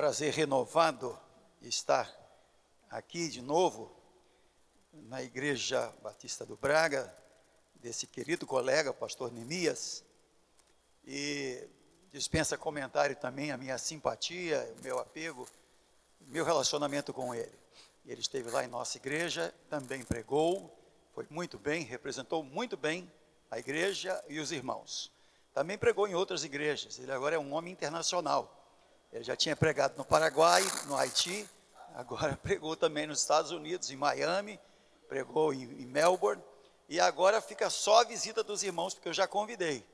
prazer renovado estar aqui de novo na Igreja Batista do Braga, desse querido colega, pastor Nemias, e dispensa comentário também a minha simpatia, o meu apego, meu relacionamento com ele. Ele esteve lá em nossa igreja, também pregou, foi muito bem, representou muito bem a igreja e os irmãos. Também pregou em outras igrejas, ele agora é um homem internacional. Ele já tinha pregado no Paraguai, no Haiti, agora pregou também nos Estados Unidos, em Miami, pregou em, em Melbourne, e agora fica só a visita dos irmãos, porque eu já convidei.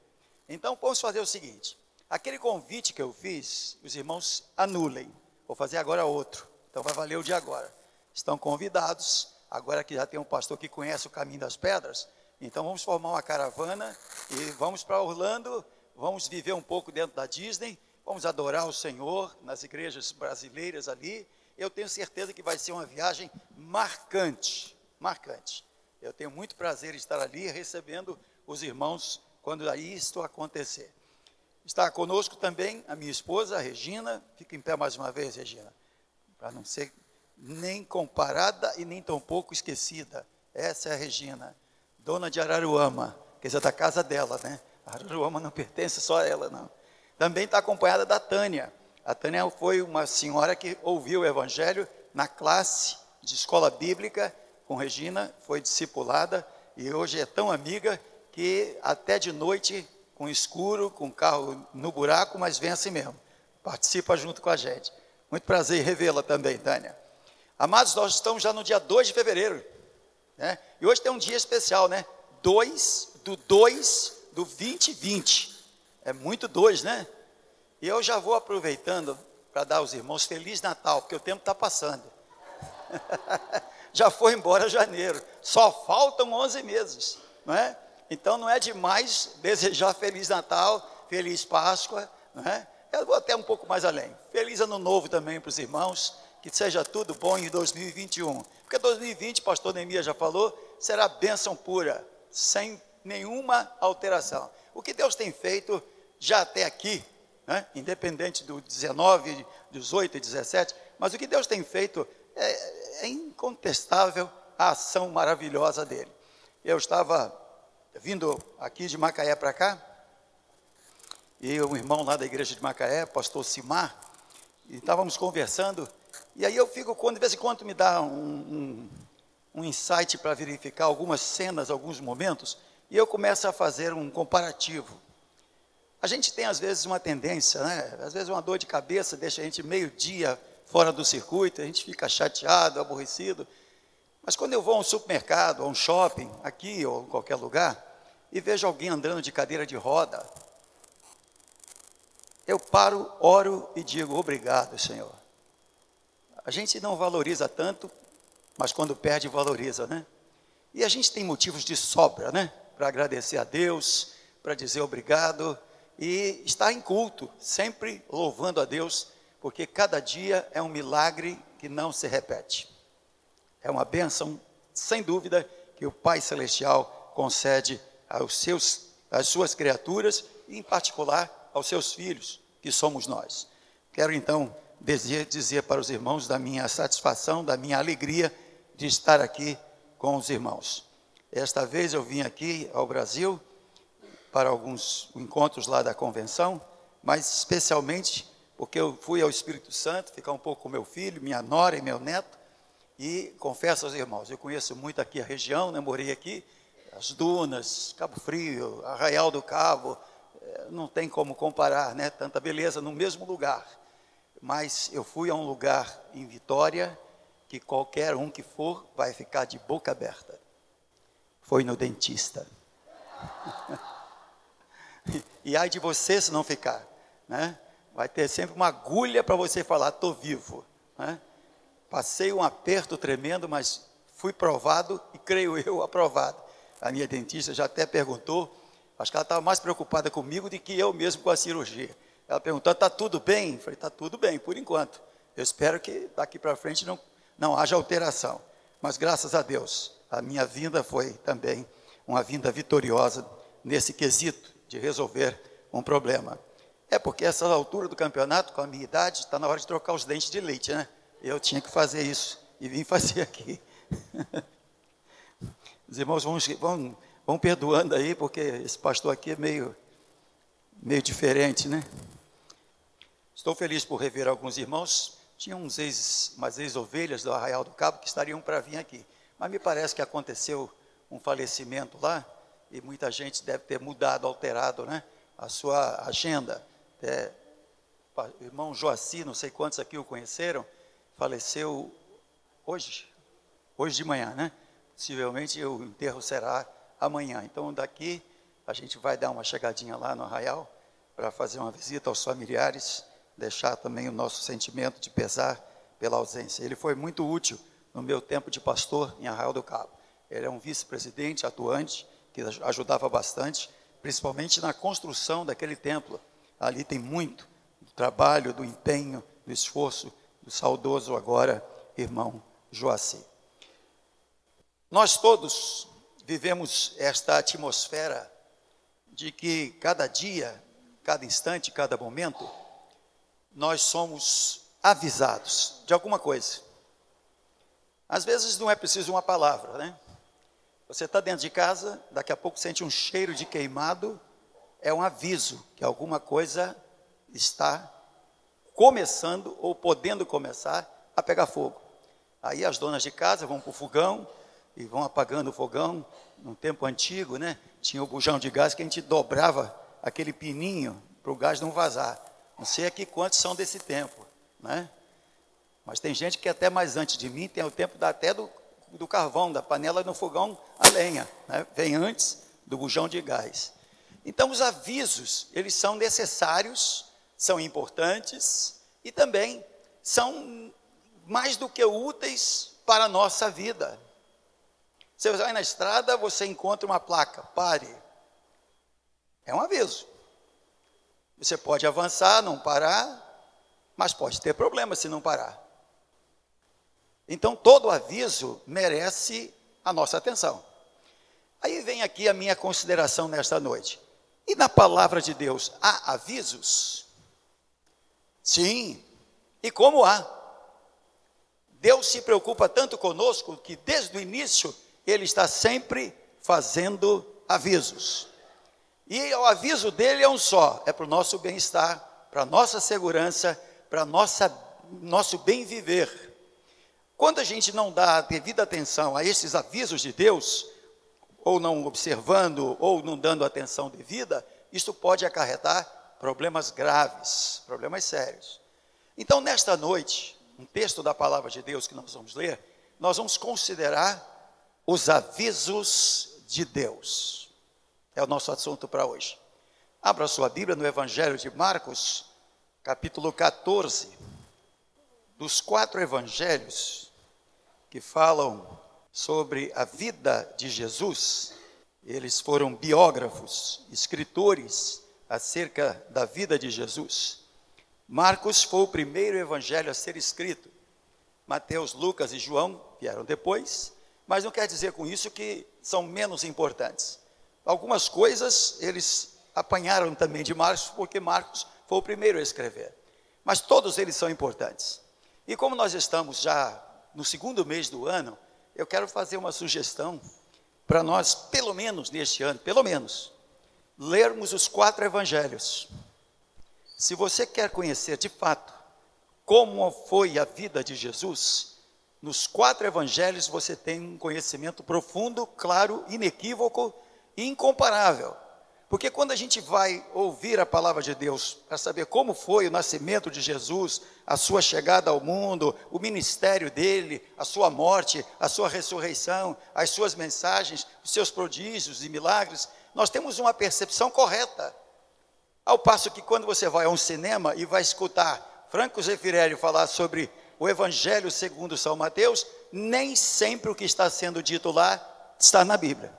Então vamos fazer o seguinte: aquele convite que eu fiz, os irmãos anulem. Vou fazer agora outro. Então vai valer o de agora. Estão convidados. Agora que já tem um pastor que conhece o caminho das pedras, então vamos formar uma caravana e vamos para Orlando, vamos viver um pouco dentro da Disney, vamos adorar o Senhor nas igrejas brasileiras ali. Eu tenho certeza que vai ser uma viagem marcante, marcante. Eu tenho muito prazer em estar ali recebendo os irmãos quando isto acontecer. Está conosco também a minha esposa, a Regina. Fica em pé mais uma vez, Regina, para não ser nem comparada e nem tão pouco esquecida. Essa é a Regina dona de Araruama, quer dizer, da casa dela, né? Araruama não pertence só a ela, não. Também está acompanhada da Tânia. A Tânia foi uma senhora que ouviu o Evangelho na classe de escola bíblica com Regina, foi discipulada e hoje é tão amiga que até de noite, com escuro, com carro no buraco, mas vem assim mesmo. Participa junto com a gente. Muito prazer revê-la também, Tânia. Amados, nós estamos já no dia 2 de fevereiro. Né? E hoje tem um dia especial, né? 2 do 2 do 2020. É muito dois, né? E eu já vou aproveitando para dar aos irmãos Feliz Natal, porque o tempo está passando. já foi embora janeiro. Só faltam 11 meses, não é? Então não é demais desejar Feliz Natal, Feliz Páscoa, não é? Eu vou até um pouco mais além. Feliz Ano Novo também para os irmãos, que seja tudo bom em 2021. Porque 2020, pastor Neemias já falou, será bênção pura, sem nenhuma alteração. O que Deus tem feito já até aqui, né, independente do 19, 18 e 17, mas o que Deus tem feito é, é incontestável a ação maravilhosa dele. Eu estava vindo aqui de Macaé para cá, e um irmão lá da igreja de Macaé, pastor Simar, e estávamos conversando, e aí eu fico, quando, de vez em quando me dá um, um, um insight para verificar algumas cenas, alguns momentos, e eu começo a fazer um comparativo. A gente tem às vezes uma tendência, né? Às vezes uma dor de cabeça deixa a gente meio dia fora do circuito, a gente fica chateado, aborrecido. Mas quando eu vou a um supermercado, a um shopping, aqui ou em qualquer lugar, e vejo alguém andando de cadeira de roda, eu paro, oro e digo: Obrigado, Senhor. A gente não valoriza tanto, mas quando perde, valoriza, né? E a gente tem motivos de sobra, né? Para agradecer a Deus, para dizer obrigado e estar em culto, sempre louvando a Deus, porque cada dia é um milagre que não se repete. É uma bênção, sem dúvida, que o Pai Celestial concede aos seus, às suas criaturas e, em particular, aos seus filhos, que somos nós. Quero então dizer para os irmãos da minha satisfação, da minha alegria de estar aqui com os irmãos. Esta vez eu vim aqui ao Brasil para alguns encontros lá da convenção, mas especialmente porque eu fui ao Espírito Santo ficar um pouco com meu filho, minha nora e meu neto, e confesso aos irmãos, eu conheço muito aqui a região, né, morei aqui, as dunas, Cabo Frio, Arraial do Cabo, eh, não tem como comparar, né, tanta beleza no mesmo lugar mas eu fui a um lugar em Vitória que qualquer um que for vai ficar de boca aberta. Foi no dentista. e ai de você se não ficar, né? Vai ter sempre uma agulha para você falar, estou vivo. Né? Passei um aperto tremendo, mas fui provado e creio eu aprovado. A minha dentista já até perguntou, acho que ela estava mais preocupada comigo do que eu mesmo com a cirurgia. Ela perguntou: está tudo bem? Eu falei: está tudo bem, por enquanto. Eu espero que daqui para frente não, não haja alteração. Mas graças a Deus, a minha vinda foi também uma vinda vitoriosa nesse quesito de resolver um problema. É porque essa altura do campeonato, com a minha idade, está na hora de trocar os dentes de leite, né? Eu tinha que fazer isso e vim fazer aqui. Os irmãos vão, vão, vão perdoando aí, porque esse pastor aqui é meio, meio diferente, né? Estou feliz por rever alguns irmãos. Tinha uns ex, umas ex-ovelhas do Arraial do Cabo que estariam para vir aqui. Mas me parece que aconteceu um falecimento lá e muita gente deve ter mudado, alterado né, a sua agenda. É, o irmão Joaci, não sei quantos aqui o conheceram, faleceu hoje, hoje de manhã, né? Possivelmente o enterro será amanhã. Então daqui a gente vai dar uma chegadinha lá no Arraial para fazer uma visita aos familiares, deixar também o nosso sentimento de pesar pela ausência. Ele foi muito útil no meu tempo de pastor em Arraial do Cabo. Ele é um vice-presidente atuante que ajudava bastante, principalmente na construção daquele templo. Ali tem muito do trabalho, do empenho, do esforço do saudoso agora irmão Joaci. Nós todos vivemos esta atmosfera de que cada dia, cada instante, cada momento, nós somos avisados de alguma coisa. Às vezes não é preciso uma palavra, né? Você está dentro de casa, daqui a pouco sente um cheiro de queimado, é um aviso que alguma coisa está começando ou podendo começar a pegar fogo. Aí as donas de casa vão para o fogão e vão apagando o fogão. No tempo antigo, né? Tinha o bujão de gás que a gente dobrava aquele pininho para o gás não vazar. Não sei aqui quantos são desse tempo, né? Mas tem gente que até mais antes de mim tem o tempo da, até do, do carvão, da panela no fogão a lenha, né? vem antes do bujão de gás. Então os avisos, eles são necessários, são importantes e também são mais do que úteis para a nossa vida. Você vai na estrada, você encontra uma placa, pare. É um aviso. Você pode avançar, não parar, mas pode ter problema se não parar. Então, todo aviso merece a nossa atenção. Aí vem aqui a minha consideração nesta noite. E na palavra de Deus, há avisos? Sim. E como há? Deus se preocupa tanto conosco que desde o início ele está sempre fazendo avisos. E o aviso dele é um só: é para o nosso bem-estar, para a nossa segurança, para nossa nosso bem viver. Quando a gente não dá devida atenção a esses avisos de Deus, ou não observando, ou não dando atenção devida, isso pode acarretar problemas graves, problemas sérios. Então, nesta noite, um texto da palavra de Deus que nós vamos ler, nós vamos considerar os avisos de Deus. É o nosso assunto para hoje. Abra sua Bíblia no Evangelho de Marcos, capítulo 14. Dos quatro evangelhos que falam sobre a vida de Jesus, eles foram biógrafos, escritores acerca da vida de Jesus. Marcos foi o primeiro evangelho a ser escrito. Mateus, Lucas e João vieram depois, mas não quer dizer com isso que são menos importantes. Algumas coisas eles apanharam também de Marcos, porque Marcos foi o primeiro a escrever. Mas todos eles são importantes. E como nós estamos já no segundo mês do ano, eu quero fazer uma sugestão para nós, pelo menos neste ano, pelo menos, lermos os quatro evangelhos. Se você quer conhecer de fato como foi a vida de Jesus, nos quatro evangelhos você tem um conhecimento profundo, claro, inequívoco e incomparável. Porque quando a gente vai ouvir a palavra de Deus para saber como foi o nascimento de Jesus, a sua chegada ao mundo, o ministério dele, a sua morte, a sua ressurreição, as suas mensagens, os seus prodígios e milagres, nós temos uma percepção correta ao passo que quando você vai a um cinema e vai escutar Franco Zeffirelli falar sobre o Evangelho segundo São Mateus, nem sempre o que está sendo dito lá está na Bíblia.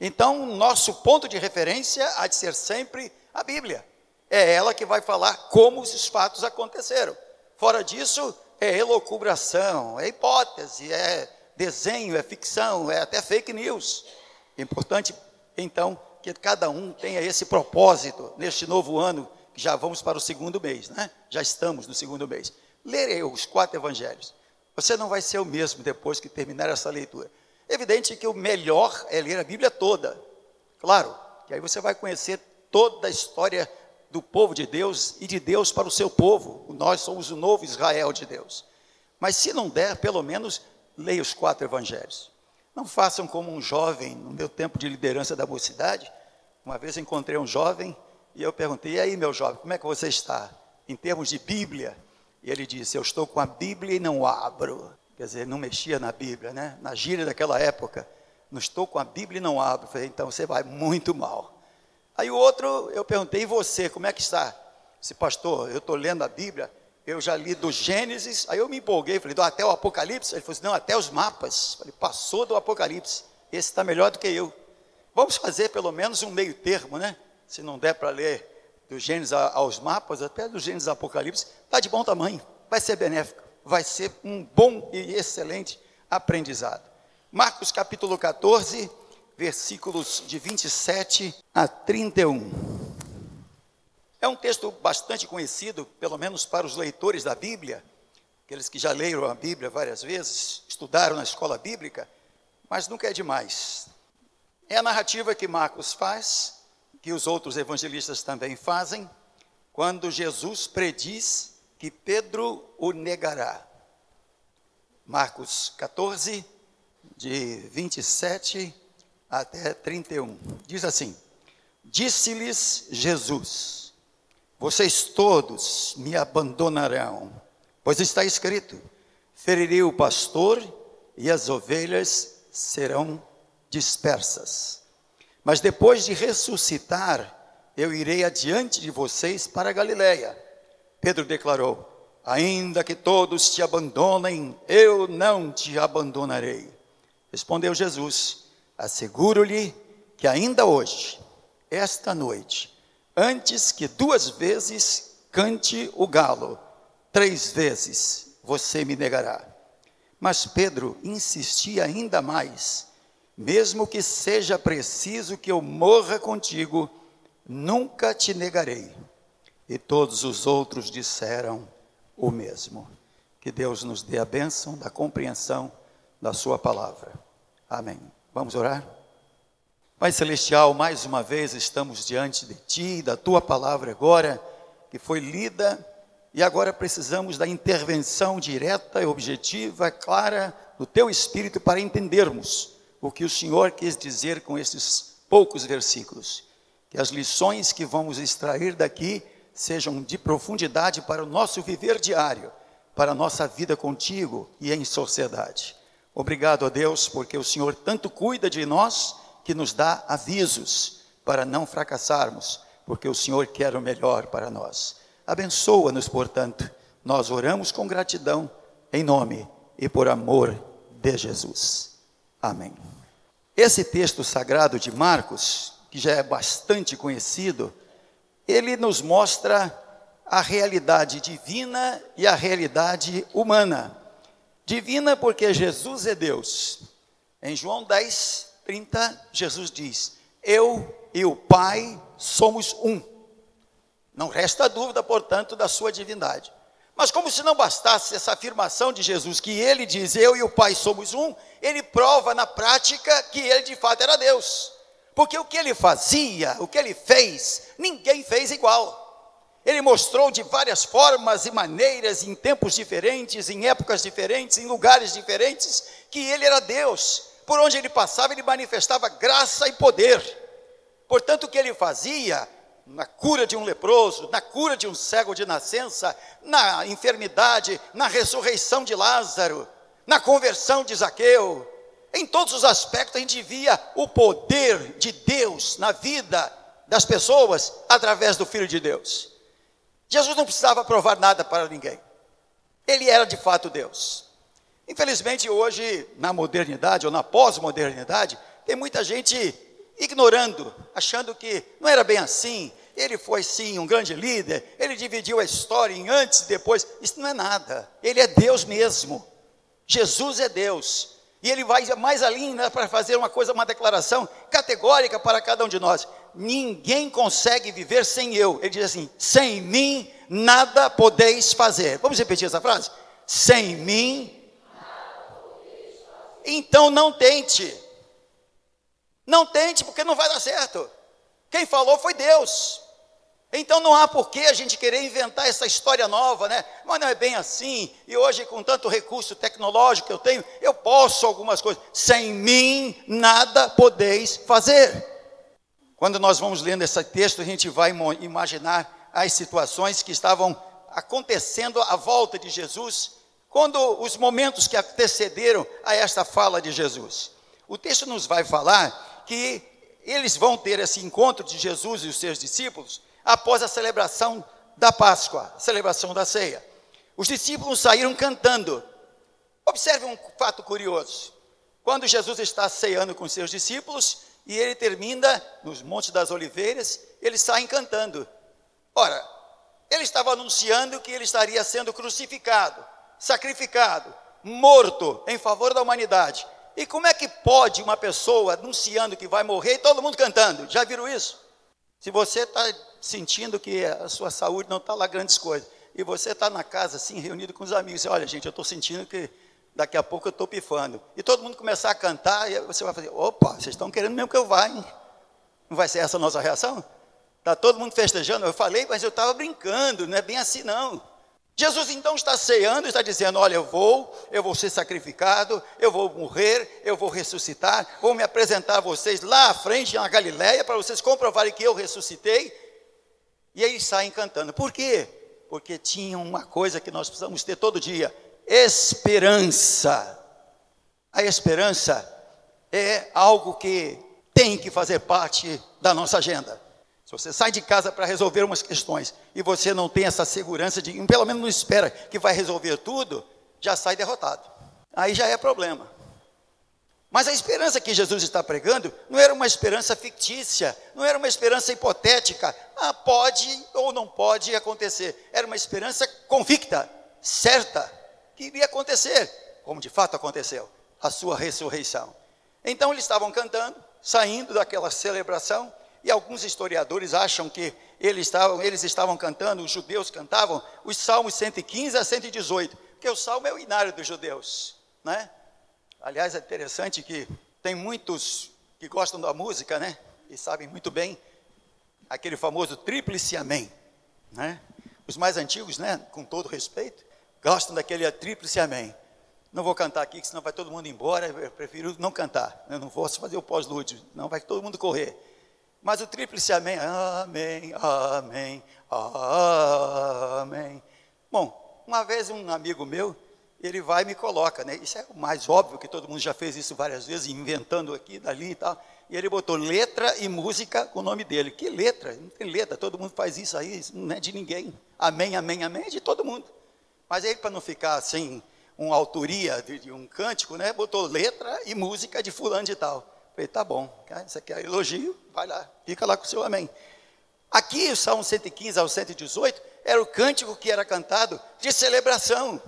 Então, nosso ponto de referência há de ser sempre a Bíblia. É ela que vai falar como os fatos aconteceram. Fora disso, é elocubração, é hipótese, é desenho, é ficção, é até fake news. Importante, então, que cada um tenha esse propósito neste novo ano que já vamos para o segundo mês, né? Já estamos no segundo mês. Lerei os quatro evangelhos. Você não vai ser o mesmo depois que terminar essa leitura. Evidente que o melhor é ler a Bíblia toda. Claro, que aí você vai conhecer toda a história do povo de Deus e de Deus para o seu povo. Nós somos o novo Israel de Deus. Mas se não der, pelo menos leia os quatro evangelhos. Não façam como um jovem no meu tempo de liderança da mocidade. Uma vez encontrei um jovem e eu perguntei: "E aí, meu jovem, como é que você está em termos de Bíblia?" E ele disse: "Eu estou com a Bíblia e não abro." Quer dizer, não mexia na Bíblia, né? Na gíria daquela época. Não estou com a Bíblia e não abro. Falei: "Então você vai muito mal." Aí o outro, eu perguntei: "E você, como é que está?" Disse: "Pastor, eu estou lendo a Bíblia eu já li do Gênesis, aí eu me empolguei, falei, do até o Apocalipse? Ele falou assim, não, até os mapas. Falei, passou do Apocalipse, esse está melhor do que eu. Vamos fazer pelo menos um meio termo, né? Se não der para ler do Gênesis aos mapas, até do Gênesis ao Apocalipse, está de bom tamanho, vai ser benéfico, vai ser um bom e excelente aprendizado. Marcos capítulo 14, versículos de 27 a 31. É um texto bastante conhecido, pelo menos para os leitores da Bíblia, aqueles que já leram a Bíblia várias vezes, estudaram na escola bíblica, mas nunca é demais. É a narrativa que Marcos faz, que os outros evangelistas também fazem, quando Jesus prediz que Pedro o negará. Marcos 14, de 27 até 31. Diz assim: Disse-lhes Jesus: vocês todos me abandonarão, pois está escrito: ferirei o pastor e as ovelhas serão dispersas. Mas depois de ressuscitar, eu irei adiante de vocês para Galiléia. Pedro declarou: Ainda que todos te abandonem, eu não te abandonarei. Respondeu Jesus: Asseguro-lhe que ainda hoje, esta noite, antes que duas vezes cante o galo, três vezes você me negará. Mas Pedro insistia ainda mais: mesmo que seja preciso que eu morra contigo, nunca te negarei. E todos os outros disseram o mesmo. Que Deus nos dê a bênção da compreensão da Sua palavra. Amém. Vamos orar? Pai Celestial, mais uma vez estamos diante de Ti, da Tua palavra agora, que foi lida, e agora precisamos da intervenção direta, objetiva, clara do Teu Espírito para entendermos o que o Senhor quis dizer com esses poucos versículos. Que as lições que vamos extrair daqui sejam de profundidade para o nosso viver diário, para a nossa vida contigo e em sociedade. Obrigado a Deus, porque o Senhor tanto cuida de nós que nos dá avisos para não fracassarmos, porque o Senhor quer o melhor para nós. Abençoa-nos, portanto. Nós oramos com gratidão, em nome e por amor de Jesus. Amém. Esse texto sagrado de Marcos, que já é bastante conhecido, ele nos mostra a realidade divina e a realidade humana. Divina porque Jesus é Deus. Em João 10, 30, Jesus diz: Eu e o Pai somos um. Não resta dúvida, portanto, da sua divindade. Mas, como se não bastasse essa afirmação de Jesus, que ele diz: Eu e o Pai somos um, ele prova na prática que ele de fato era Deus. Porque o que ele fazia, o que ele fez, ninguém fez igual. Ele mostrou de várias formas e maneiras, em tempos diferentes, em épocas diferentes, em lugares diferentes, que ele era Deus por onde ele passava, ele manifestava graça e poder. Portanto, o que ele fazia na cura de um leproso, na cura de um cego de nascença, na enfermidade, na ressurreição de Lázaro, na conversão de Zaqueu, em todos os aspectos a gente via o poder de Deus na vida das pessoas através do Filho de Deus. Jesus não precisava provar nada para ninguém. Ele era de fato Deus. Infelizmente, hoje, na modernidade ou na pós-modernidade, tem muita gente ignorando, achando que não era bem assim. Ele foi sim um grande líder, ele dividiu a história em antes e depois. Isso não é nada. Ele é Deus mesmo. Jesus é Deus. E ele vai mais além né, para fazer uma coisa, uma declaração categórica para cada um de nós. ninguém consegue viver sem eu. Ele diz assim: sem mim nada podeis fazer. Vamos repetir essa frase? Sem mim. Então não tente. Não tente, porque não vai dar certo. Quem falou foi Deus. Então não há por que a gente querer inventar essa história nova, né? Mas não é bem assim. E hoje, com tanto recurso tecnológico que eu tenho, eu posso algumas coisas. Sem mim, nada podeis fazer. Quando nós vamos lendo esse texto, a gente vai imaginar as situações que estavam acontecendo à volta de Jesus, quando os momentos que antecederam a esta fala de Jesus. O texto nos vai falar que eles vão ter esse encontro de Jesus e os seus discípulos após a celebração da Páscoa, a celebração da ceia. Os discípulos saíram cantando. Observe um fato curioso. Quando Jesus está ceando com seus discípulos e ele termina nos Montes das Oliveiras, eles saem cantando. Ora, ele estava anunciando que ele estaria sendo crucificado, sacrificado, morto em favor da humanidade. E como é que pode uma pessoa anunciando que vai morrer e todo mundo cantando? Já viram isso? Se você está sentindo que a sua saúde não está lá grandes coisas. E você está na casa, assim, reunido com os amigos. Você, olha, gente, eu estou sentindo que daqui a pouco eu estou pifando. E todo mundo começar a cantar, e você vai fazer, opa, vocês estão querendo mesmo que eu vá, hein? Não vai ser essa a nossa reação? Está todo mundo festejando? Eu falei, mas eu estava brincando, não é bem assim não. Jesus então está ceando, está dizendo: Olha, eu vou, eu vou ser sacrificado, eu vou morrer, eu vou ressuscitar, vou me apresentar a vocês lá à frente, na Galileia, para vocês comprovarem que eu ressuscitei, e aí saem cantando. Por quê? Porque tinham uma coisa que nós precisamos ter todo dia: esperança. A esperança é algo que tem que fazer parte da nossa agenda. Se você sai de casa para resolver umas questões e você não tem essa segurança de, pelo menos não espera que vai resolver tudo, já sai derrotado. Aí já é problema. Mas a esperança que Jesus está pregando não era uma esperança fictícia, não era uma esperança hipotética. Ah, pode ou não pode acontecer. Era uma esperança convicta, certa, que iria acontecer, como de fato aconteceu, a sua ressurreição. Então eles estavam cantando, saindo daquela celebração, e alguns historiadores acham que eles estavam, eles estavam cantando, os judeus cantavam, os salmos 115 a 118, porque o salmo é o inário dos judeus, né? Aliás, é interessante que tem muitos que gostam da música, né? E sabem muito bem aquele famoso tríplice amém, né? Os mais antigos, né? Com todo respeito, gostam daquele tríplice amém. Não vou cantar aqui, senão vai todo mundo embora. Eu prefiro não cantar. Eu não vou fazer o pós-lúdio, não vai todo mundo correr. Mas o tríplice amém, amém, amém, amém. Bom, uma vez um amigo meu ele vai e me coloca, né? Isso é o mais óbvio, que todo mundo já fez isso várias vezes, inventando aqui, dali e tal. E ele botou letra e música com o nome dele. Que letra? Não tem letra, todo mundo faz isso aí, isso não é de ninguém. Amém, amém, amém, é de todo mundo. Mas aí, para não ficar sem uma autoria de, de, um cântico, né? Botou letra e música de fulano de tal. Falei, tá bom, isso aqui é elogio, vai lá, fica lá com o seu amém. Aqui, o Salmo 115 ao 118, era o cântico que era cantado de celebração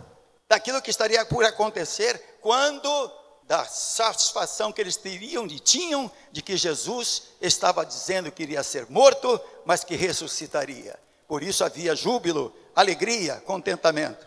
daquilo que estaria por acontecer quando da satisfação que eles teriam e tinham de que Jesus estava dizendo que iria ser morto, mas que ressuscitaria. Por isso havia júbilo, alegria, contentamento.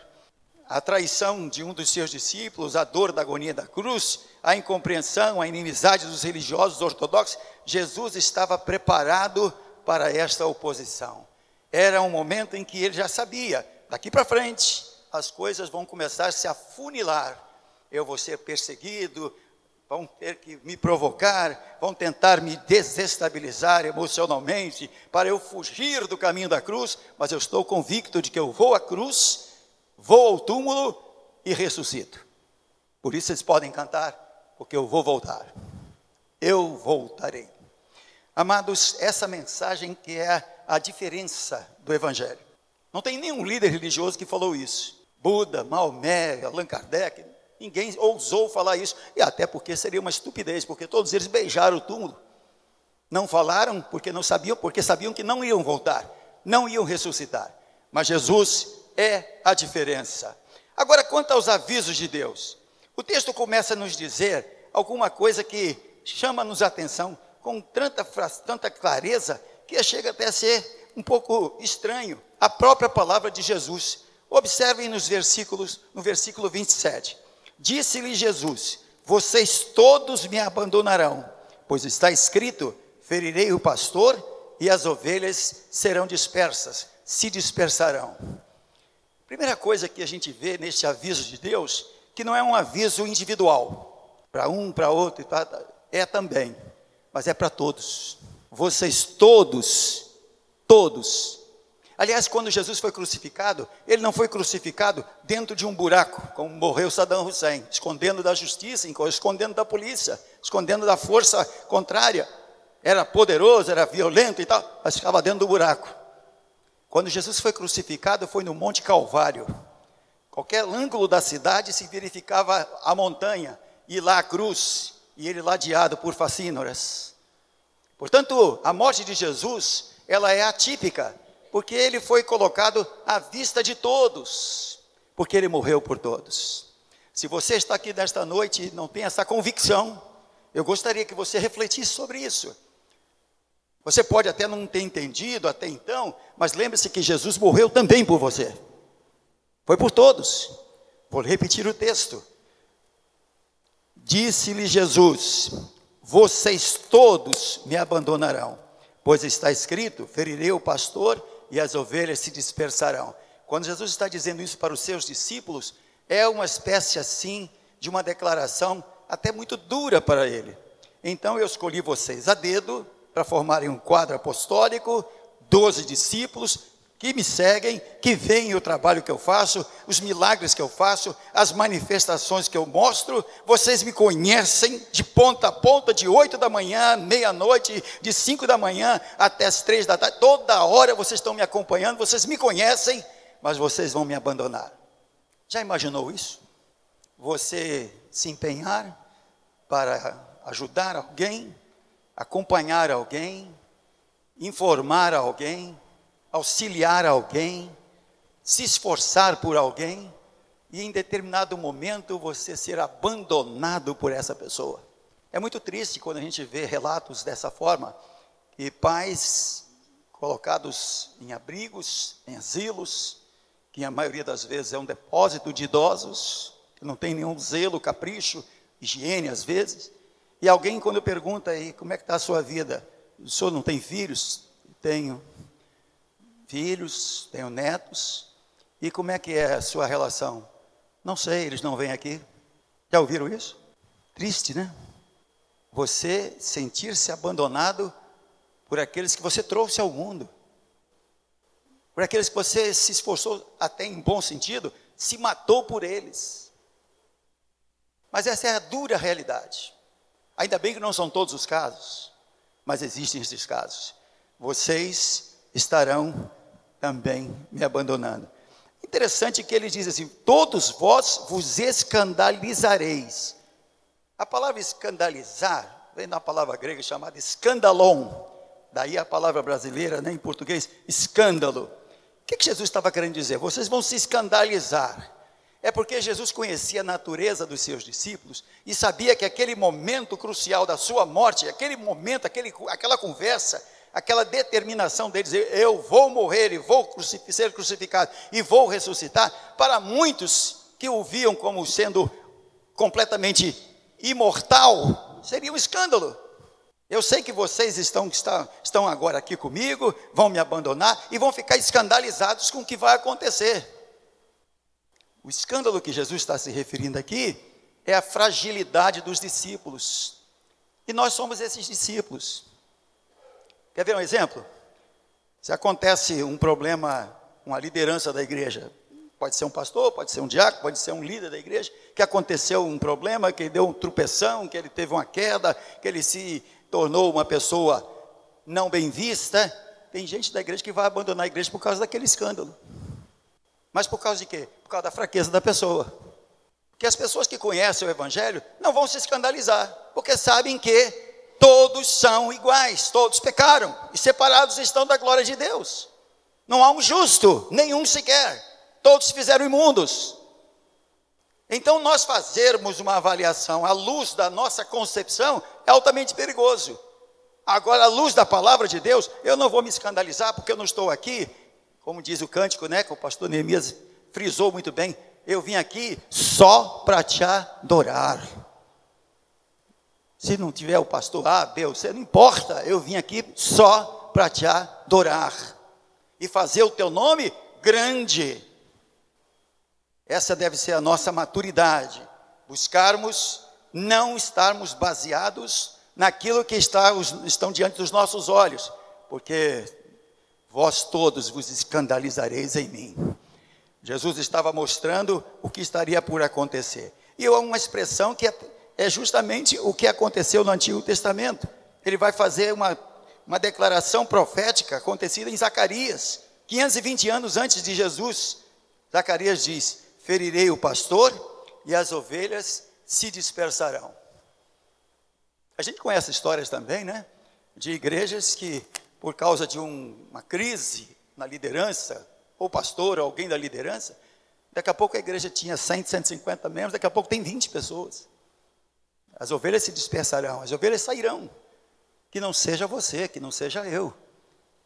A traição de um dos seus discípulos, a dor da agonia da cruz, a incompreensão, a inimizade dos religiosos ortodoxos, Jesus estava preparado para esta oposição. Era um momento em que ele já sabia, daqui para frente, as coisas vão começar a se afunilar. Eu vou ser perseguido, vão ter que me provocar, vão tentar me desestabilizar emocionalmente para eu fugir do caminho da cruz, mas eu estou convicto de que eu vou à cruz, vou ao túmulo e ressuscito. Por isso eles podem cantar, porque eu vou voltar. Eu voltarei. Amados, essa mensagem que é a diferença do evangelho. Não tem nenhum líder religioso que falou isso. Buda, Maomé, Allan Kardec, ninguém ousou falar isso, e até porque seria uma estupidez, porque todos eles beijaram o túmulo. Não falaram porque não sabiam, porque sabiam que não iam voltar, não iam ressuscitar. Mas Jesus é a diferença. Agora, quanto aos avisos de Deus, o texto começa a nos dizer alguma coisa que chama-nos a atenção com tanta, tanta clareza que chega até a ser um pouco estranho. A própria palavra de Jesus. Observem nos versículos, no versículo 27. Disse-lhe Jesus: Vocês todos me abandonarão, pois está escrito: Ferirei o pastor e as ovelhas serão dispersas, se dispersarão. Primeira coisa que a gente vê neste aviso de Deus, que não é um aviso individual, para um, para outro, é também, mas é para todos. Vocês todos, todos. Aliás, quando Jesus foi crucificado, ele não foi crucificado dentro de um buraco, como morreu Saddam Hussein, escondendo da justiça, escondendo da polícia, escondendo da força contrária. Era poderoso, era violento e tal, mas ficava dentro do buraco. Quando Jesus foi crucificado, foi no Monte Calvário. Qualquer ângulo da cidade se verificava a montanha e lá a cruz, e ele ladeado por facínoras. Portanto, a morte de Jesus, ela é atípica, porque ele foi colocado à vista de todos, porque ele morreu por todos. Se você está aqui nesta noite e não tem essa convicção, eu gostaria que você refletisse sobre isso. Você pode até não ter entendido até então, mas lembre-se que Jesus morreu também por você. Foi por todos. Vou repetir o texto. Disse-lhe Jesus: Vocês todos me abandonarão, pois está escrito: Ferirei o pastor e as ovelhas se dispersarão. Quando Jesus está dizendo isso para os seus discípulos, é uma espécie assim de uma declaração até muito dura para ele. Então eu escolhi vocês a dedo para formarem um quadro apostólico, doze discípulos que me seguem, que veem o trabalho que eu faço, os milagres que eu faço, as manifestações que eu mostro. Vocês me conhecem de ponta a ponta, de oito da manhã, meia-noite, de cinco da manhã até as três da tarde. Toda hora vocês estão me acompanhando, vocês me conhecem, mas vocês vão me abandonar. Já imaginou isso? Você se empenhar para ajudar alguém, acompanhar alguém, informar alguém, auxiliar alguém, se esforçar por alguém, e em determinado momento você ser abandonado por essa pessoa. É muito triste quando a gente vê relatos dessa forma, e pais colocados em abrigos, em asilos, que a maioria das vezes é um depósito de idosos, que não tem nenhum zelo, capricho, higiene às vezes, e alguém, quando pergunta aí, como é que está a sua vida? O senhor não tem filhos? Tenho filhos, tenho netos. E como é que é a sua relação? Não sei, eles não vêm aqui. Já ouviram isso? Triste, né? Você sentir-se abandonado por aqueles que você trouxe ao mundo. Por aqueles que você se esforçou, até em bom sentido, se matou por eles. Mas essa é a dura realidade. Ainda bem que não são todos os casos, mas existem esses casos. Vocês estarão também me abandonando. Interessante que ele diz assim: Todos vós vos escandalizareis. A palavra escandalizar vem da palavra grega chamada escandalon. Daí a palavra brasileira, né, em português, escândalo. O que, que Jesus estava querendo dizer? Vocês vão se escandalizar. É porque Jesus conhecia a natureza dos seus discípulos e sabia que aquele momento crucial da sua morte, aquele momento, aquele, aquela conversa, aquela determinação deles, eu vou morrer e vou ser crucificado e vou ressuscitar, para muitos que o viam como sendo completamente imortal, seria um escândalo. Eu sei que vocês estão, estão agora aqui comigo, vão me abandonar e vão ficar escandalizados com o que vai acontecer. O escândalo que Jesus está se referindo aqui é a fragilidade dos discípulos. E nós somos esses discípulos. Quer ver um exemplo? Se acontece um problema com a liderança da igreja, pode ser um pastor, pode ser um diácono, pode ser um líder da igreja, que aconteceu um problema, que ele deu um tropeção, que ele teve uma queda, que ele se tornou uma pessoa não bem vista. Tem gente da igreja que vai abandonar a igreja por causa daquele escândalo. Mas por causa de quê? Por causa da fraqueza da pessoa. Porque as pessoas que conhecem o Evangelho não vão se escandalizar, porque sabem que todos são iguais, todos pecaram e separados estão da glória de Deus. Não há um justo, nenhum sequer. Todos fizeram imundos. Então, nós fazermos uma avaliação à luz da nossa concepção é altamente perigoso. Agora, à luz da palavra de Deus, eu não vou me escandalizar porque eu não estou aqui, como diz o cântico, né, que o pastor Neemias frisou muito bem. Eu vim aqui só para te adorar. Se não tiver o pastor A, B, você não importa, eu vim aqui só para te adorar e fazer o teu nome grande. Essa deve ser a nossa maturidade. Buscarmos não estarmos baseados naquilo que está, estão diante dos nossos olhos, porque vós todos vos escandalizareis em mim. Jesus estava mostrando o que estaria por acontecer. E é uma expressão que é, é justamente o que aconteceu no Antigo Testamento. Ele vai fazer uma, uma declaração profética acontecida em Zacarias, 520 anos antes de Jesus. Zacarias diz: Ferirei o pastor e as ovelhas se dispersarão. A gente conhece histórias também, né? De igrejas que, por causa de um, uma crise na liderança, ou pastor, ou alguém da liderança, daqui a pouco a igreja tinha 100, 150 membros, daqui a pouco tem 20 pessoas. As ovelhas se dispersarão, as ovelhas sairão. Que não seja você, que não seja eu.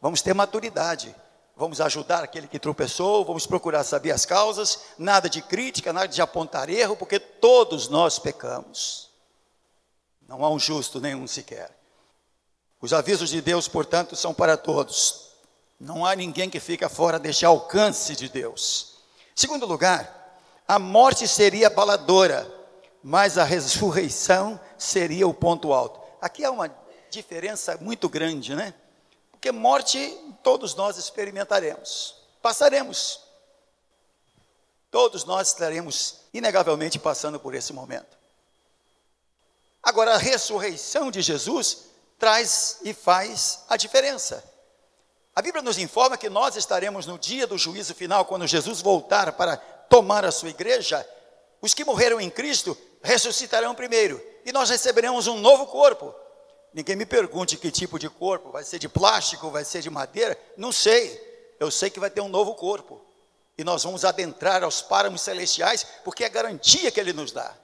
Vamos ter maturidade. Vamos ajudar aquele que tropeçou, vamos procurar saber as causas, nada de crítica, nada de apontar erro, porque todos nós pecamos. Não há um justo nenhum sequer. Os avisos de Deus, portanto, são para todos. Não há ninguém que fica fora deste alcance de Deus. Segundo lugar, a morte seria abaladora, mas a ressurreição seria o ponto alto. Aqui há uma diferença muito grande, né? Porque morte todos nós experimentaremos, passaremos. Todos nós estaremos inegavelmente passando por esse momento. Agora, a ressurreição de Jesus traz e faz a diferença. A Bíblia nos informa que nós estaremos no dia do juízo final, quando Jesus voltar para tomar a sua igreja. Os que morreram em Cristo ressuscitarão primeiro, e nós receberemos um novo corpo. Ninguém me pergunte que tipo de corpo, vai ser de plástico, vai ser de madeira, não sei. Eu sei que vai ter um novo corpo. E nós vamos adentrar aos páramos celestiais, porque é a garantia que ele nos dá.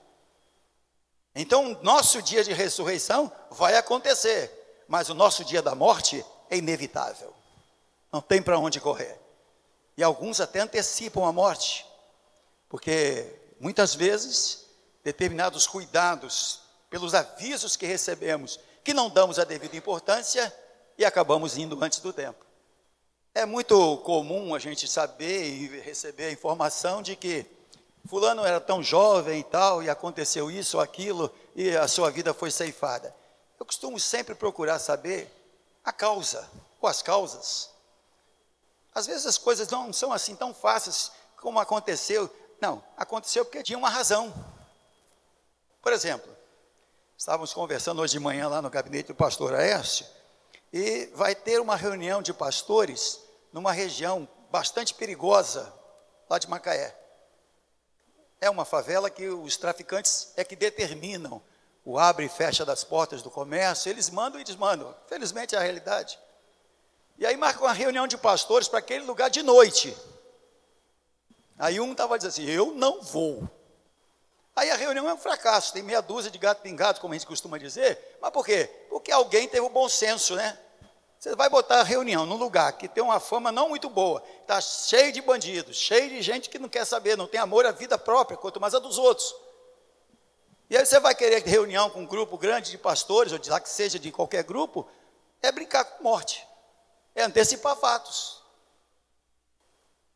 Então, nosso dia de ressurreição vai acontecer, mas o nosso dia da morte é inevitável. Não tem para onde correr. E alguns até antecipam a morte, porque muitas vezes determinados cuidados, pelos avisos que recebemos, que não damos a devida importância e acabamos indo antes do tempo. É muito comum a gente saber e receber a informação de que fulano era tão jovem e tal, e aconteceu isso ou aquilo, e a sua vida foi ceifada. Eu costumo sempre procurar saber a causa, ou as causas. Às vezes as coisas não são assim tão fáceis como aconteceu. Não, aconteceu porque tinha uma razão. Por exemplo, estávamos conversando hoje de manhã lá no gabinete do pastor Aécio, e vai ter uma reunião de pastores numa região bastante perigosa lá de Macaé. É uma favela que os traficantes é que determinam o abre e fecha das portas do comércio, eles mandam e desmandam. Felizmente é a realidade. E aí marcam uma reunião de pastores para aquele lugar de noite. Aí um estava dizendo assim: Eu não vou. Aí a reunião é um fracasso, tem meia dúzia de gato pingado, como a gente costuma dizer. Mas por quê? Porque alguém teve o bom senso, né? Você vai botar a reunião num lugar que tem uma fama não muito boa, está cheio de bandidos, cheio de gente que não quer saber, não tem amor à vida própria, quanto mais a dos outros. E aí você vai querer reunião com um grupo grande de pastores, ou de lá que seja de qualquer grupo, é brincar com morte, é antecipar fatos.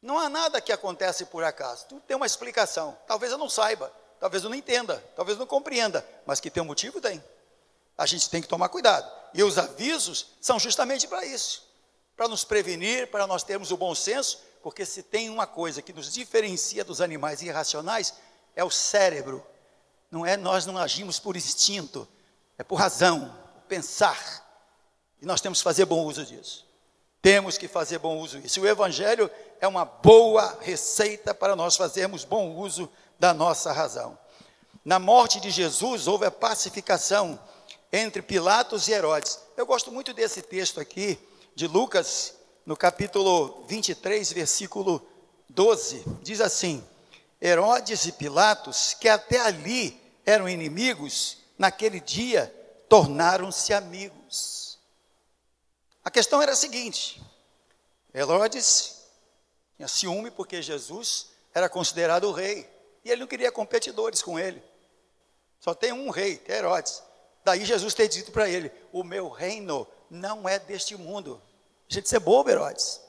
Não há nada que acontece por acaso, tudo tem uma explicação. Talvez eu não saiba, talvez eu não entenda, talvez eu não compreenda, mas que tem um motivo, tem. A gente tem que tomar cuidado. E os avisos são justamente para isso para nos prevenir, para nós termos o bom senso, porque se tem uma coisa que nos diferencia dos animais irracionais, é o cérebro. Não é nós não agimos por instinto, é por razão, por pensar. E nós temos que fazer bom uso disso. Temos que fazer bom uso disso. O evangelho é uma boa receita para nós fazermos bom uso da nossa razão. Na morte de Jesus houve a pacificação entre Pilatos e Herodes. Eu gosto muito desse texto aqui de Lucas, no capítulo 23, versículo 12. Diz assim: Herodes e Pilatos, que até ali eram inimigos, naquele dia tornaram-se amigos. A questão era a seguinte: Herodes tinha ciúme porque Jesus era considerado o rei. E ele não queria competidores com ele. Só tem um rei, que é Herodes. Daí Jesus ter dito para ele: O meu reino não é deste mundo. Gente, você é bobo, Herodes.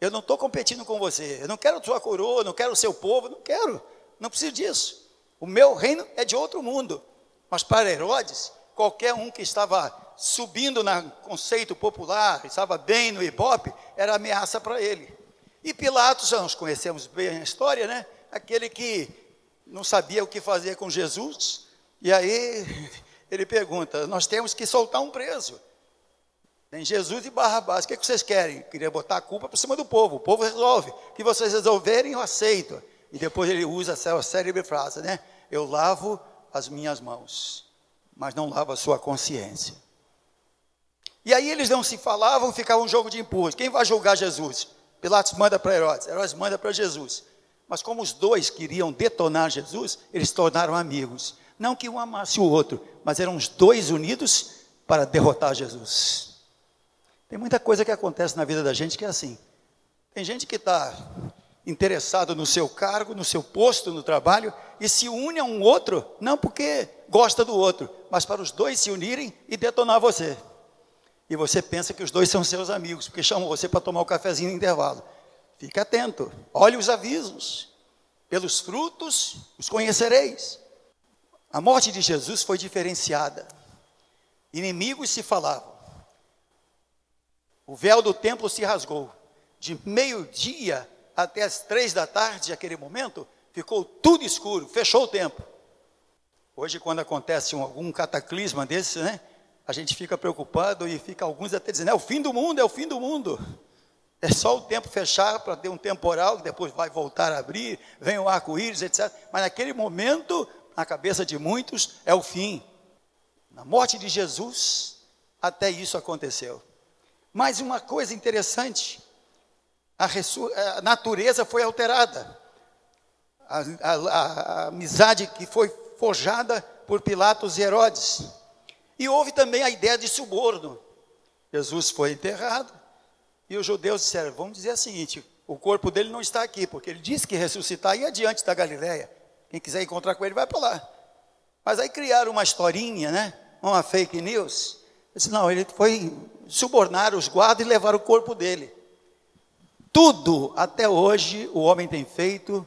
Eu não estou competindo com você. Eu não quero a sua coroa, não quero o seu povo, não quero. Não preciso disso. O meu reino é de outro mundo. Mas para Herodes, qualquer um que estava subindo no conceito popular, estava bem no ibope, era ameaça para ele. E Pilatos, nós conhecemos bem a história, né? Aquele que não sabia o que fazer com Jesus, e aí ele pergunta: Nós temos que soltar um preso. Tem Jesus e Barrabás. O que, é que vocês querem? Queria botar a culpa por cima do povo. O povo resolve. O que vocês resolverem, eu aceito. E depois ele usa a célebre frase, né? Eu lavo as minhas mãos, mas não lavo a sua consciência. E aí eles não se falavam, ficava um jogo de empurros. Quem vai julgar Jesus? Pilatos manda para Herodes, Herodes manda para Jesus. Mas como os dois queriam detonar Jesus, eles se tornaram amigos. Não que um amasse o outro, mas eram os dois unidos para derrotar Jesus. Tem muita coisa que acontece na vida da gente que é assim. Tem gente que está interessado no seu cargo, no seu posto no trabalho, e se une a um outro, não porque gosta do outro, mas para os dois se unirem e detonar você. E você pensa que os dois são seus amigos, porque chamam você para tomar o um cafezinho no intervalo. Fique atento, olhe os avisos. Pelos frutos os conhecereis. A morte de Jesus foi diferenciada. Inimigos se falavam. O véu do templo se rasgou. De meio-dia até as três da tarde, aquele momento, ficou tudo escuro, fechou o tempo. Hoje, quando acontece um, algum cataclisma desse, né? a gente fica preocupado e fica alguns até dizendo, é o fim do mundo, é o fim do mundo. É só o tempo fechar para ter um temporal, que depois vai voltar a abrir, vem o arco-íris, etc. Mas naquele momento, na cabeça de muitos, é o fim. Na morte de Jesus, até isso aconteceu. Mas uma coisa interessante, a, a natureza foi alterada. A, a, a amizade que foi forjada por Pilatos e Herodes e houve também a ideia de suborno. Jesus foi enterrado e os judeus disseram: vamos dizer o seguinte: o corpo dele não está aqui, porque ele disse que ressuscitar ia adiante da Galileia. Quem quiser encontrar com ele, vai para lá. Mas aí criaram uma historinha, né? Uma fake news. Disse, não, ele foi subornar os guardas e levar o corpo dele. Tudo até hoje o homem tem feito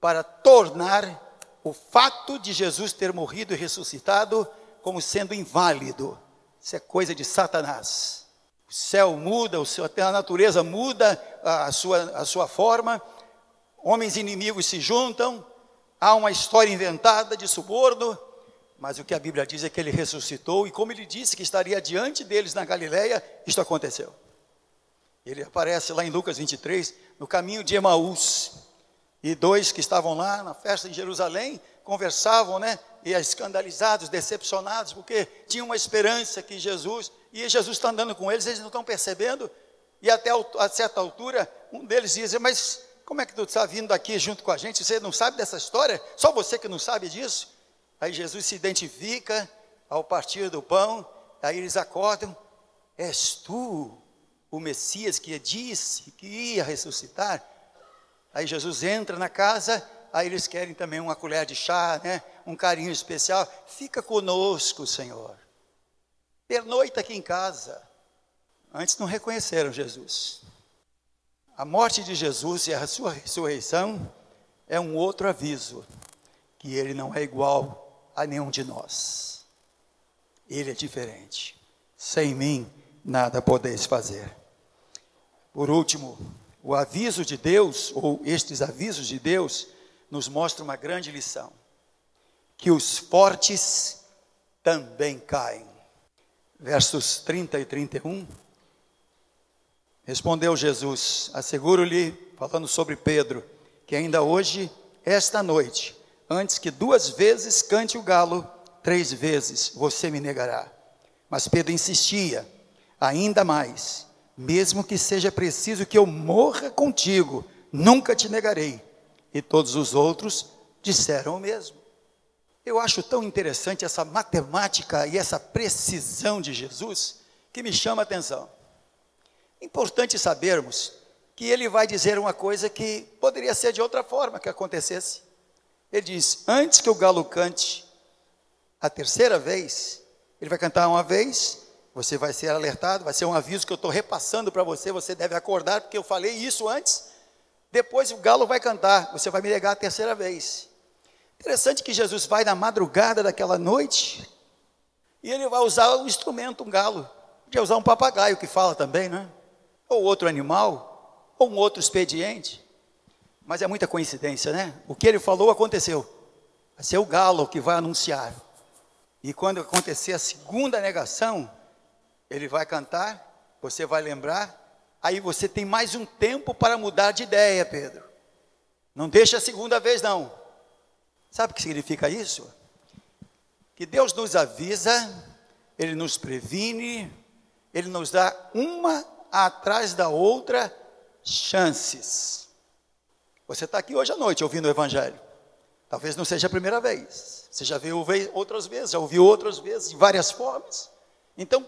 para tornar o fato de Jesus ter morrido e ressuscitado como sendo inválido. Isso é coisa de Satanás. O céu muda, o a natureza muda a sua, a sua forma, homens inimigos se juntam, há uma história inventada de suborno, mas o que a Bíblia diz é que ele ressuscitou, e como ele disse que estaria diante deles na Galileia, isto aconteceu. Ele aparece lá em Lucas 23, no caminho de Emaús, e dois que estavam lá na festa em Jerusalém conversavam, né? e escandalizados, decepcionados, porque tinham uma esperança que Jesus, e Jesus está andando com eles, eles não estão percebendo, e até a certa altura, um deles diz, mas como é que tu está vindo aqui junto com a gente, você não sabe dessa história? Só você que não sabe disso? Aí Jesus se identifica ao partir do pão, aí eles acordam, és tu o Messias que disse que ia ressuscitar? Aí Jesus entra na casa, aí eles querem também uma colher de chá, né? um carinho especial. Fica conosco, Senhor. Pernoita aqui em casa. Antes não reconheceram Jesus. A morte de Jesus e a sua ressurreição é um outro aviso que ele não é igual a nenhum de nós. Ele é diferente. Sem mim nada podeis fazer. Por último, o aviso de Deus, ou estes avisos de Deus, nos mostra uma grande lição que os fortes também caem. Versos 30 e 31. Respondeu Jesus: Asseguro-lhe, falando sobre Pedro, que ainda hoje, esta noite, antes que duas vezes cante o galo, três vezes você me negará. Mas Pedro insistia, ainda mais, mesmo que seja preciso que eu morra contigo, nunca te negarei. E todos os outros disseram o mesmo. Eu acho tão interessante essa matemática e essa precisão de Jesus que me chama a atenção. Importante sabermos que ele vai dizer uma coisa que poderia ser de outra forma que acontecesse. Ele diz: Antes que o galo cante a terceira vez, ele vai cantar uma vez, você vai ser alertado, vai ser um aviso que eu estou repassando para você, você deve acordar, porque eu falei isso antes. Depois o galo vai cantar, você vai me negar a terceira vez. Interessante que Jesus vai na madrugada daquela noite e ele vai usar um instrumento, um galo. Podia usar um papagaio que fala também, né? Ou outro animal, ou um outro expediente. Mas é muita coincidência, né? O que ele falou aconteceu. Vai ser o galo que vai anunciar. E quando acontecer a segunda negação, ele vai cantar, você vai lembrar, aí você tem mais um tempo para mudar de ideia, Pedro. Não deixa a segunda vez, não. Sabe o que significa isso? Que Deus nos avisa, Ele nos previne, Ele nos dá uma atrás da outra chances. Você está aqui hoje à noite ouvindo o Evangelho. Talvez não seja a primeira vez. Você já viu outras vezes, já ouviu outras vezes, de várias formas. Então,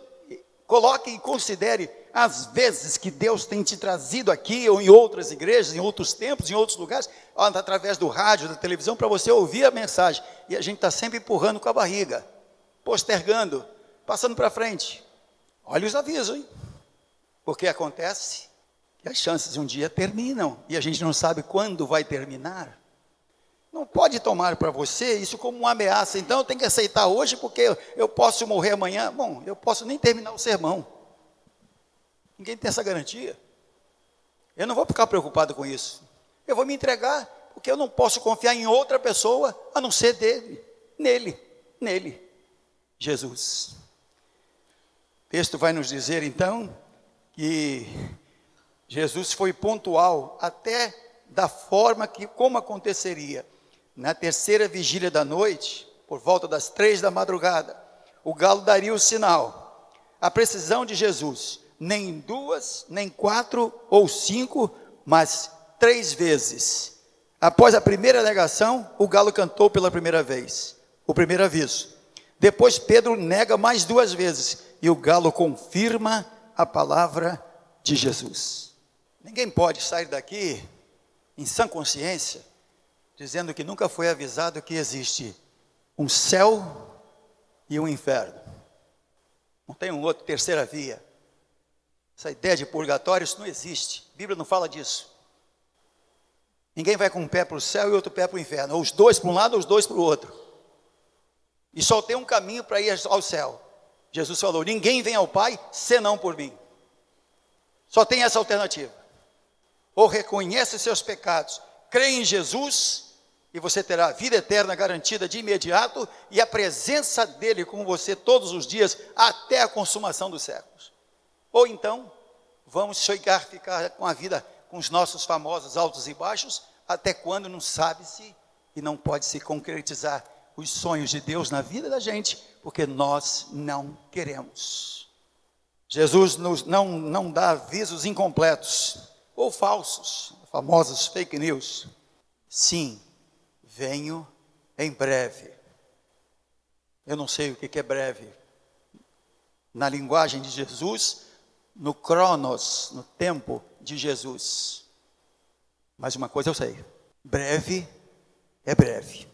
coloque e considere as vezes que Deus tem te trazido aqui, ou em outras igrejas, em outros tempos, em outros lugares, através do rádio, da televisão, para você ouvir a mensagem. E a gente está sempre empurrando com a barriga, postergando, passando para frente. Olha os avisos, hein? Porque acontece que as chances um dia terminam e a gente não sabe quando vai terminar. Não pode tomar para você isso como uma ameaça. Então eu tenho que aceitar hoje porque eu posso morrer amanhã. Bom, eu posso nem terminar o sermão. Ninguém tem essa garantia. Eu não vou ficar preocupado com isso. Eu vou me entregar, porque eu não posso confiar em outra pessoa a não ser dele, nele, nele, Jesus. O texto vai nos dizer então que Jesus foi pontual até da forma que como aconteceria. Na terceira vigília da noite, por volta das três da madrugada, o galo daria o sinal. A precisão de Jesus nem duas, nem quatro ou cinco, mas três vezes. Após a primeira negação, o galo cantou pela primeira vez, o primeiro aviso. Depois Pedro nega mais duas vezes e o galo confirma a palavra de Jesus. Ninguém pode sair daqui em sã consciência dizendo que nunca foi avisado que existe um céu e um inferno. Não tem um outro terceira via. Essa ideia de purgatório, isso não existe. A Bíblia não fala disso. Ninguém vai com um pé para o céu e outro pé para o inferno. Ou os dois para um lado ou os dois para o outro. E só tem um caminho para ir ao céu. Jesus falou: Ninguém vem ao Pai senão por mim. Só tem essa alternativa. Ou reconhece seus pecados, crê em Jesus, e você terá a vida eterna garantida de imediato e a presença dele com você todos os dias até a consumação dos séculos. Ou então, vamos chegar, ficar com a vida com os nossos famosos altos e baixos, até quando não sabe-se e não pode se concretizar os sonhos de Deus na vida da gente, porque nós não queremos. Jesus nos, não, não dá avisos incompletos ou falsos, famosos fake news. Sim, venho em breve. Eu não sei o que é breve. Na linguagem de Jesus, no cronos, no tempo de Jesus. Mas uma coisa eu sei: breve é breve.